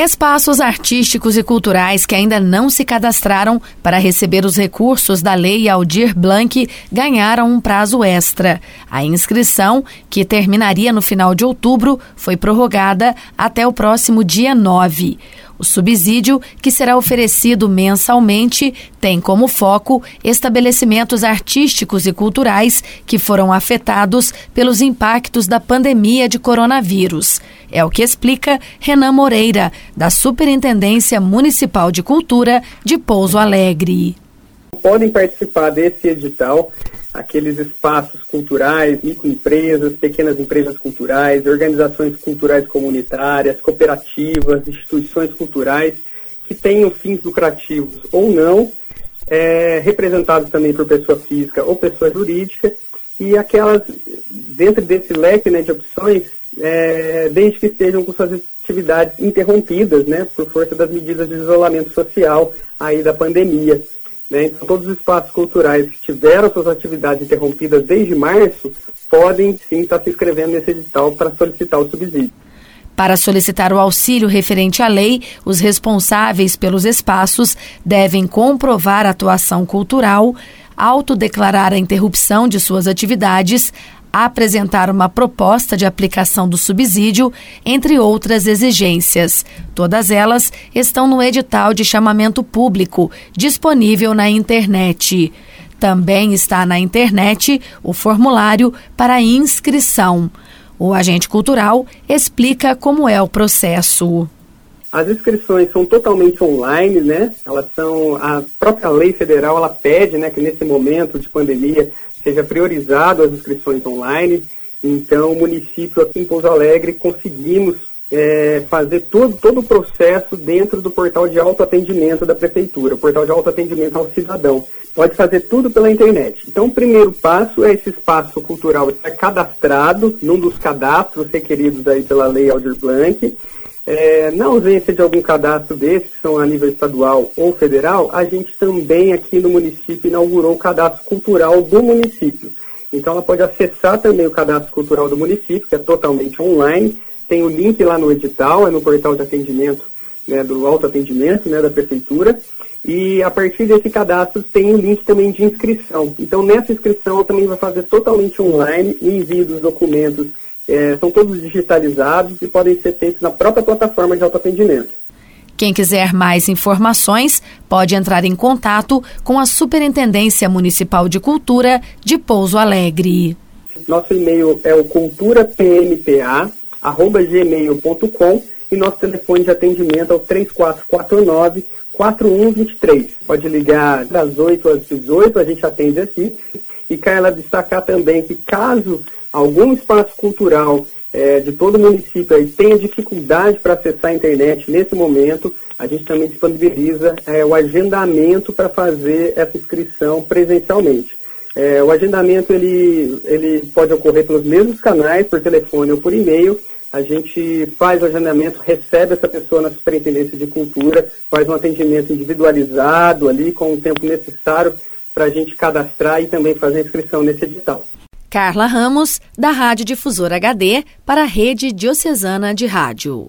Espaços artísticos e culturais que ainda não se cadastraram para receber os recursos da Lei Aldir Blanc ganharam um prazo extra. A inscrição, que terminaria no final de outubro, foi prorrogada até o próximo dia 9. O subsídio, que será oferecido mensalmente, tem como foco estabelecimentos artísticos e culturais que foram afetados pelos impactos da pandemia de coronavírus. É o que explica Renan Moreira, da Superintendência Municipal de Cultura de Pouso Alegre. Podem participar desse edital aqueles espaços culturais, microempresas, pequenas empresas culturais, organizações culturais comunitárias, cooperativas, instituições culturais que tenham fins lucrativos ou não, é, representados também por pessoa física ou pessoa jurídica, e aquelas, dentro desse leque né, de opções, é, desde que estejam com suas atividades interrompidas, né, por força das medidas de isolamento social aí da pandemia. Né? Então, todos os espaços culturais que tiveram suas atividades interrompidas desde março podem sim estar se inscrevendo nesse edital para solicitar o subsídio. Para solicitar o auxílio referente à lei, os responsáveis pelos espaços devem comprovar a atuação cultural, autodeclarar a interrupção de suas atividades, apresentar uma proposta de aplicação do subsídio, entre outras exigências. Todas elas estão no edital de chamamento público, disponível na internet. Também está na internet o formulário para inscrição. O agente cultural explica como é o processo. As inscrições são totalmente online, né? Elas são a própria lei federal ela pede, né, que nesse momento de pandemia seja priorizado as inscrições online. Então, o município aqui em Pouso Alegre conseguimos é, fazer todo, todo o processo dentro do portal de autoatendimento da prefeitura, o portal de autoatendimento ao cidadão. Pode fazer tudo pela internet. Então, o primeiro passo é esse espaço cultural estar cadastrado num dos cadastros requeridos aí pela Lei Aldir Blanc. É, na ausência de algum cadastro desses, que são a nível estadual ou federal, a gente também aqui no município inaugurou o cadastro cultural do município. Então ela pode acessar também o cadastro cultural do município, que é totalmente online. Tem o link lá no edital, é no portal de atendimento, né, do autoatendimento né, da prefeitura. E a partir desse cadastro tem o link também de inscrição. Então nessa inscrição ela também vai fazer totalmente online envio dos documentos é, são todos digitalizados e podem ser feitos na própria plataforma de autoatendimento. Quem quiser mais informações pode entrar em contato com a Superintendência Municipal de Cultura de Pouso Alegre. Nosso e-mail é o culturapmpa@gmail.com e nosso telefone de atendimento é o 3449 4123. Pode ligar das 8 às 18, a gente atende aqui. E quer ela destacar também que caso algum espaço cultural é, de todo o município aí tenha dificuldade para acessar a internet nesse momento, a gente também disponibiliza é, o agendamento para fazer essa inscrição presencialmente. É, o agendamento ele, ele pode ocorrer pelos mesmos canais, por telefone ou por e-mail. A gente faz o agendamento, recebe essa pessoa na Superintendência de Cultura, faz um atendimento individualizado ali, com o tempo necessário para a gente cadastrar e também fazer inscrição nesse edital. Carla Ramos, da Rádio Difusora HD, para a Rede Diocesana de Rádio.